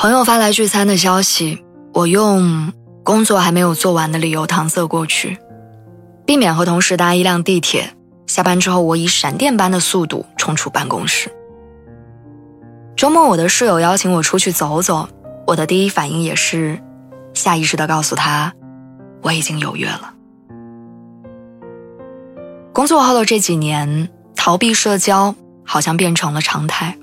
朋友发来聚餐的消息，我用工作还没有做完的理由搪塞过去，避免和同事搭一辆地铁。下班之后，我以闪电般的速度冲出办公室。周末，我的室友邀请我出去走走，我的第一反应也是下意识的告诉他，我已经有约了。工作后的这几年，逃避社交好像变成了常态。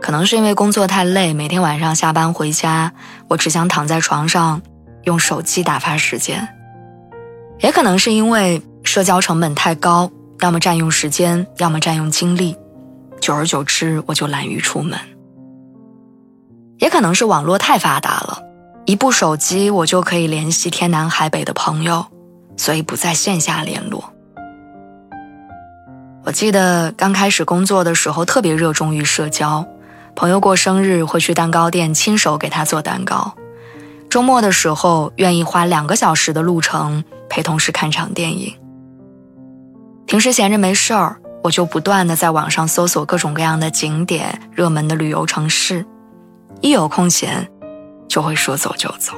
可能是因为工作太累，每天晚上下班回家，我只想躺在床上，用手机打发时间。也可能是因为社交成本太高，要么占用时间，要么占用精力，久而久之，我就懒于出门。也可能是网络太发达了，一部手机我就可以联系天南海北的朋友，所以不在线下联络。我记得刚开始工作的时候，特别热衷于社交。朋友过生日会去蛋糕店亲手给他做蛋糕，周末的时候愿意花两个小时的路程陪同事看场电影。平时闲着没事儿，我就不断的在网上搜索各种各样的景点、热门的旅游城市，一有空闲就会说走就走。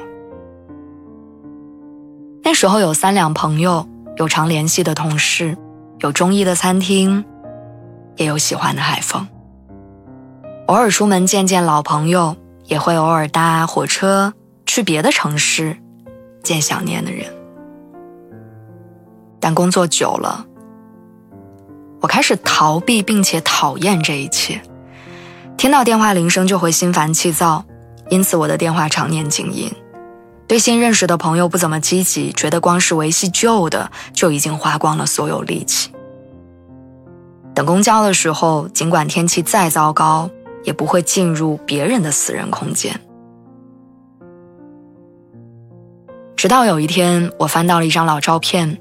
那时候有三两朋友，有常联系的同事，有中意的餐厅，也有喜欢的海风。偶尔出门见见老朋友，也会偶尔搭火车去别的城市见想念的人。但工作久了，我开始逃避并且讨厌这一切。听到电话铃声就会心烦气躁，因此我的电话常年静音。对新认识的朋友不怎么积极，觉得光是维系旧的就已经花光了所有力气。等公交的时候，尽管天气再糟糕。也不会进入别人的私人空间。直到有一天，我翻到了一张老照片，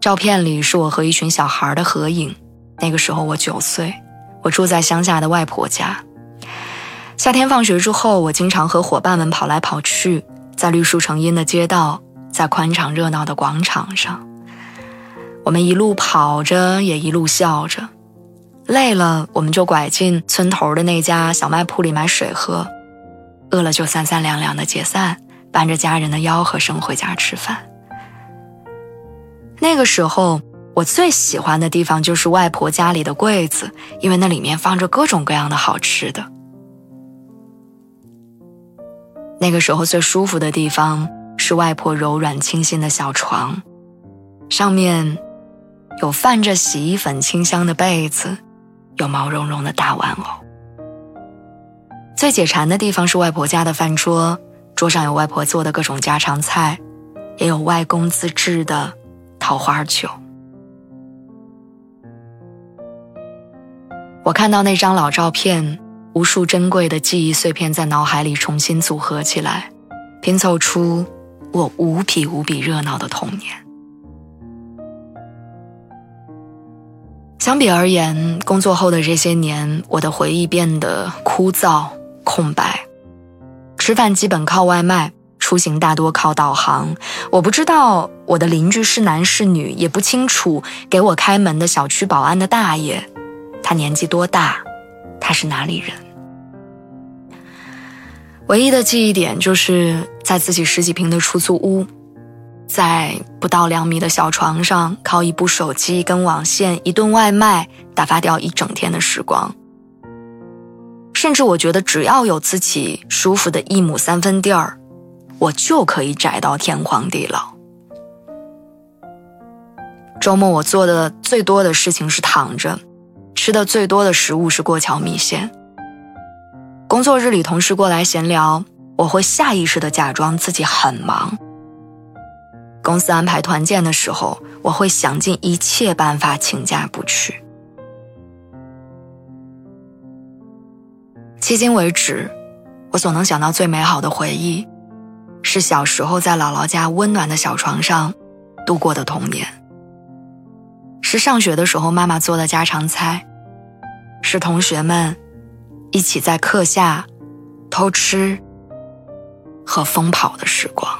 照片里是我和一群小孩的合影。那个时候我九岁，我住在乡下的外婆家。夏天放学之后，我经常和伙伴们跑来跑去，在绿树成荫的街道，在宽敞热闹的广场上，我们一路跑着，也一路笑着。累了，我们就拐进村头的那家小卖铺里买水喝；饿了就三三两两的解散，伴着家人的吆喝声回家吃饭。那个时候，我最喜欢的地方就是外婆家里的柜子，因为那里面放着各种各样的好吃的。那个时候最舒服的地方是外婆柔软清新的小床，上面有泛着洗衣粉清香的被子。有毛茸茸的大玩偶。最解馋的地方是外婆家的饭桌，桌上有外婆做的各种家常菜，也有外公自制的桃花酒。我看到那张老照片，无数珍贵的记忆碎片在脑海里重新组合起来，拼凑出我无比无比热闹的童年。相比而言，工作后的这些年，我的回忆变得枯燥空白。吃饭基本靠外卖，出行大多靠导航。我不知道我的邻居是男是女，也不清楚给我开门的小区保安的大爷，他年纪多大，他是哪里人。唯一的记忆点就是在自己十几平的出租屋。在不到两米的小床上，靠一部手机、跟网线、一顿外卖，打发掉一整天的时光。甚至我觉得，只要有自己舒服的一亩三分地儿，我就可以宅到天荒地老。周末我做的最多的事情是躺着，吃的最多的食物是过桥米线。工作日里，同事过来闲聊，我会下意识的假装自己很忙。公司安排团建的时候，我会想尽一切办法请假不去。迄今为止，我所能想到最美好的回忆，是小时候在姥姥家温暖的小床上度过的童年。是上学的时候妈妈做的家常菜，是同学们一起在课下偷吃和疯跑的时光。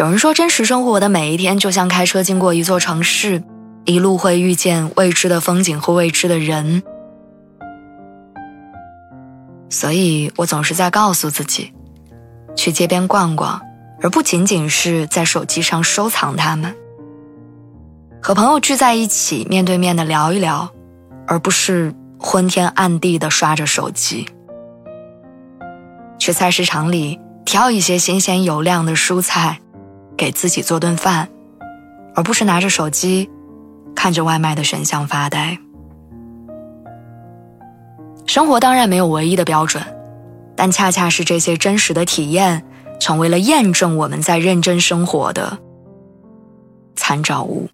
有人说，真实生活的每一天就像开车经过一座城市，一路会遇见未知的风景和未知的人。所以我总是在告诉自己，去街边逛逛，而不仅仅是在手机上收藏它们；和朋友聚在一起，面对面的聊一聊，而不是昏天暗地的刷着手机；去菜市场里挑一些新鲜油亮的蔬菜，给自己做顿饭，而不是拿着手机看着外卖的选项发呆。生活当然没有唯一的标准，但恰恰是这些真实的体验，成为了验证我们在认真生活的参照物。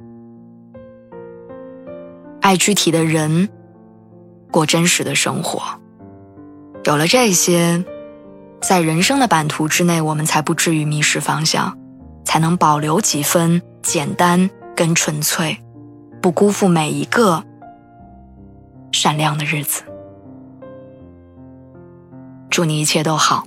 爱具体的人，过真实的生活。有了这些，在人生的版图之内，我们才不至于迷失方向，才能保留几分简单跟纯粹，不辜负每一个闪亮的日子。祝你一切都好。